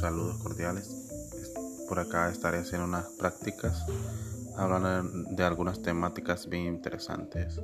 Saludos cordiales. Por acá estaré haciendo unas prácticas hablando de algunas temáticas bien interesantes.